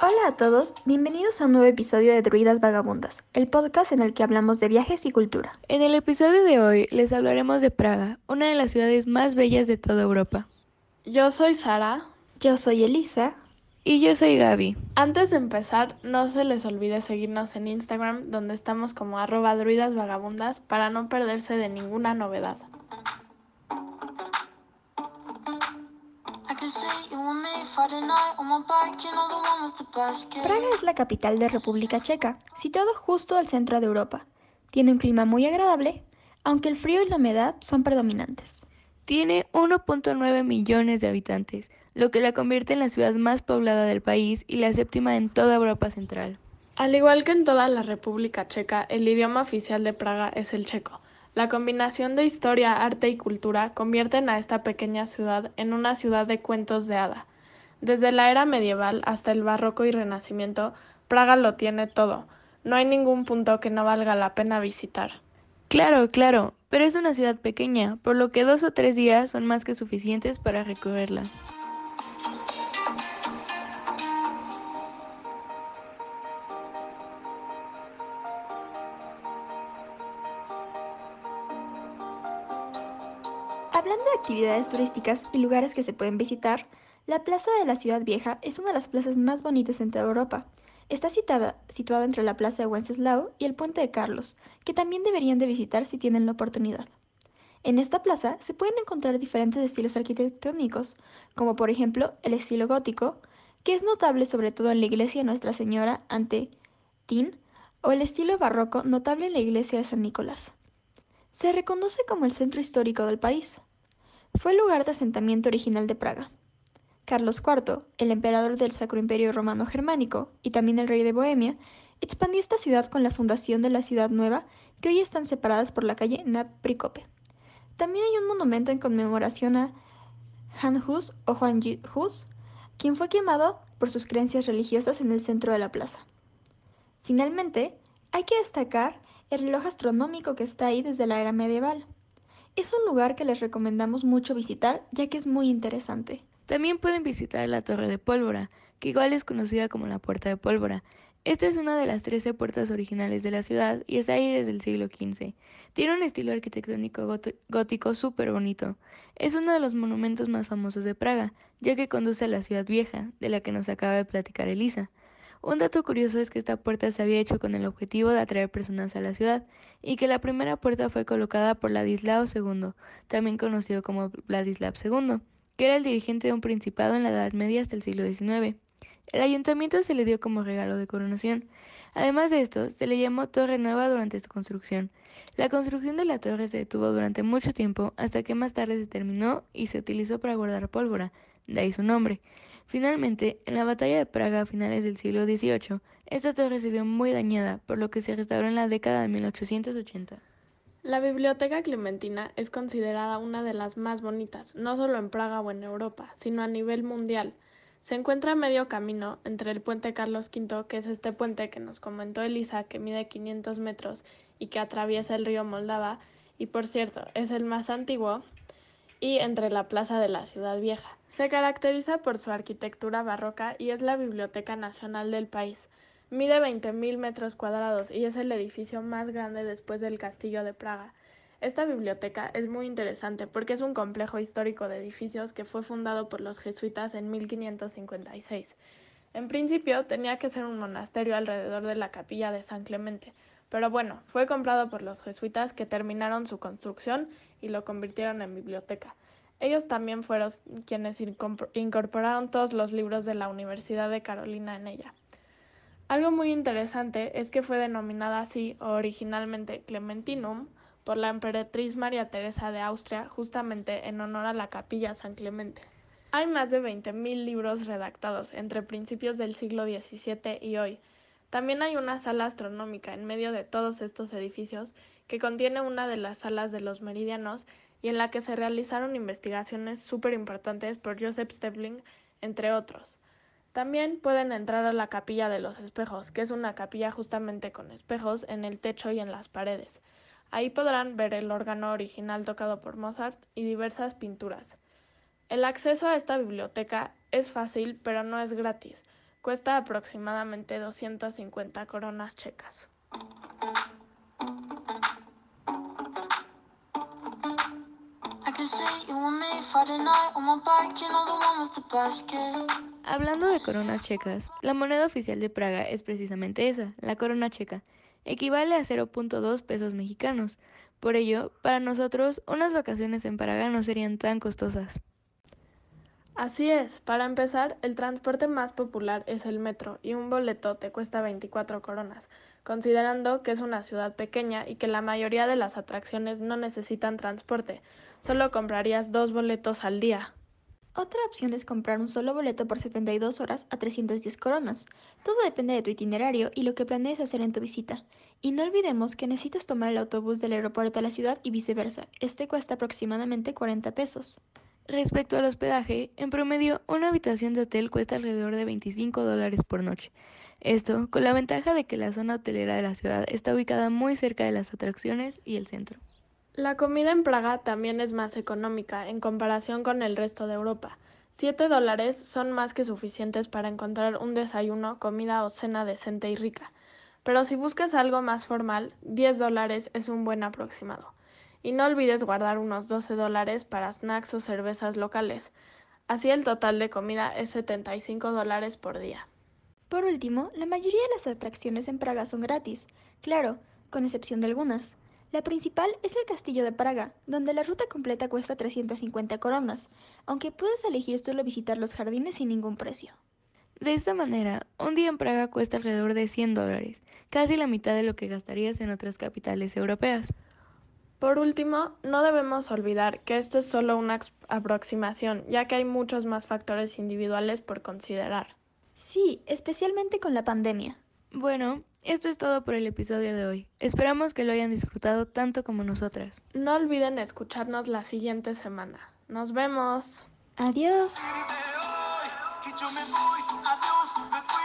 Hola a todos, bienvenidos a un nuevo episodio de Druidas Vagabundas, el podcast en el que hablamos de viajes y cultura. En el episodio de hoy les hablaremos de Praga, una de las ciudades más bellas de toda Europa. Yo soy Sara. Yo soy Elisa. Y yo soy Gaby. Antes de empezar, no se les olvide seguirnos en Instagram, donde estamos como arroba druidasvagabundas, para no perderse de ninguna novedad. Praga es la capital de República Checa, situado justo al centro de Europa. Tiene un clima muy agradable, aunque el frío y la humedad son predominantes. Tiene 1.9 millones de habitantes, lo que la convierte en la ciudad más poblada del país y la séptima en toda Europa Central. Al igual que en toda la República Checa, el idioma oficial de Praga es el checo. La combinación de historia, arte y cultura convierten a esta pequeña ciudad en una ciudad de cuentos de hada. Desde la era medieval hasta el barroco y renacimiento, Praga lo tiene todo. No hay ningún punto que no valga la pena visitar. Claro, claro, pero es una ciudad pequeña, por lo que dos o tres días son más que suficientes para recorrerla. Hablando de actividades turísticas y lugares que se pueden visitar, la Plaza de la Ciudad Vieja es una de las plazas más bonitas en toda Europa. Está situada entre la Plaza de Wenceslao y el Puente de Carlos, que también deberían de visitar si tienen la oportunidad. En esta plaza se pueden encontrar diferentes estilos arquitectónicos, como por ejemplo el estilo gótico, que es notable sobre todo en la iglesia Nuestra Señora ante Tin, o el estilo barroco notable en la iglesia de San Nicolás. Se reconoce como el centro histórico del país. Fue el lugar de asentamiento original de Praga. Carlos IV, el emperador del Sacro Imperio Romano Germánico y también el rey de Bohemia, expandió esta ciudad con la fundación de la ciudad nueva, que hoy están separadas por la calle Napricope. También hay un monumento en conmemoración a Han Hus o Juan Hus, quien fue quemado por sus creencias religiosas en el centro de la plaza. Finalmente, hay que destacar el reloj astronómico que está ahí desde la era medieval. Es un lugar que les recomendamos mucho visitar ya que es muy interesante. También pueden visitar la Torre de Pólvora, que igual es conocida como la Puerta de Pólvora. Esta es una de las 13 puertas originales de la ciudad y está ahí desde el siglo XV. Tiene un estilo arquitectónico gótico súper bonito. Es uno de los monumentos más famosos de Praga, ya que conduce a la ciudad vieja, de la que nos acaba de platicar Elisa. Un dato curioso es que esta puerta se había hecho con el objetivo de atraer personas a la ciudad y que la primera puerta fue colocada por Ladislao II, también conocido como Vladislav II, que era el dirigente de un principado en la Edad Media hasta el siglo XIX. El ayuntamiento se le dio como regalo de coronación. Además de esto, se le llamó Torre Nueva durante su construcción. La construcción de la torre se detuvo durante mucho tiempo hasta que más tarde se terminó y se utilizó para guardar pólvora, de ahí su nombre. Finalmente, en la batalla de Praga a finales del siglo XVIII, esta torre se vio muy dañada, por lo que se restauró en la década de 1880. La Biblioteca Clementina es considerada una de las más bonitas, no solo en Praga o en Europa, sino a nivel mundial. Se encuentra a medio camino entre el puente Carlos V, que es este puente que nos comentó Elisa, que mide 500 metros y que atraviesa el río Moldava, y por cierto, es el más antiguo, y entre la Plaza de la Ciudad Vieja. Se caracteriza por su arquitectura barroca y es la biblioteca nacional del país. Mide 20.000 metros cuadrados y es el edificio más grande después del Castillo de Praga. Esta biblioteca es muy interesante porque es un complejo histórico de edificios que fue fundado por los jesuitas en 1556. En principio tenía que ser un monasterio alrededor de la capilla de San Clemente, pero bueno, fue comprado por los jesuitas que terminaron su construcción y lo convirtieron en biblioteca. Ellos también fueron quienes incorporaron todos los libros de la Universidad de Carolina en ella. Algo muy interesante es que fue denominada así originalmente Clementinum por la emperatriz María Teresa de Austria justamente en honor a la capilla San Clemente. Hay más de 20.000 libros redactados entre principios del siglo XVII y hoy. También hay una sala astronómica en medio de todos estos edificios que contiene una de las salas de los meridianos y en la que se realizaron investigaciones súper importantes por Joseph Stebling, entre otros. También pueden entrar a la capilla de los espejos, que es una capilla justamente con espejos en el techo y en las paredes. Ahí podrán ver el órgano original tocado por Mozart y diversas pinturas. El acceso a esta biblioteca es fácil, pero no es gratis. Cuesta aproximadamente 250 coronas checas. Hablando de coronas checas, la moneda oficial de Praga es precisamente esa, la corona checa. Equivale a 0.2 pesos mexicanos. Por ello, para nosotros, unas vacaciones en Praga no serían tan costosas. Así es, para empezar, el transporte más popular es el metro y un boleto te cuesta 24 coronas, considerando que es una ciudad pequeña y que la mayoría de las atracciones no necesitan transporte, solo comprarías dos boletos al día. Otra opción es comprar un solo boleto por 72 horas a 310 coronas. Todo depende de tu itinerario y lo que planees hacer en tu visita. Y no olvidemos que necesitas tomar el autobús del aeropuerto a la ciudad y viceversa. Este cuesta aproximadamente 40 pesos. Respecto al hospedaje, en promedio una habitación de hotel cuesta alrededor de 25 dólares por noche. Esto con la ventaja de que la zona hotelera de la ciudad está ubicada muy cerca de las atracciones y el centro. La comida en Praga también es más económica en comparación con el resto de Europa. 7 dólares son más que suficientes para encontrar un desayuno, comida o cena decente y rica. Pero si buscas algo más formal, 10 dólares es un buen aproximado. Y no olvides guardar unos 12 dólares para snacks o cervezas locales. Así el total de comida es 75 dólares por día. Por último, la mayoría de las atracciones en Praga son gratis, claro, con excepción de algunas. La principal es el Castillo de Praga, donde la ruta completa cuesta 350 coronas, aunque puedes elegir solo visitar los jardines sin ningún precio. De esta manera, un día en Praga cuesta alrededor de 100 dólares, casi la mitad de lo que gastarías en otras capitales europeas. Por último, no debemos olvidar que esto es solo una aproximación, ya que hay muchos más factores individuales por considerar. Sí, especialmente con la pandemia. Bueno, esto es todo por el episodio de hoy. Esperamos que lo hayan disfrutado tanto como nosotras. No olviden escucharnos la siguiente semana. Nos vemos. Adiós. de hoy, que yo me voy, adiós,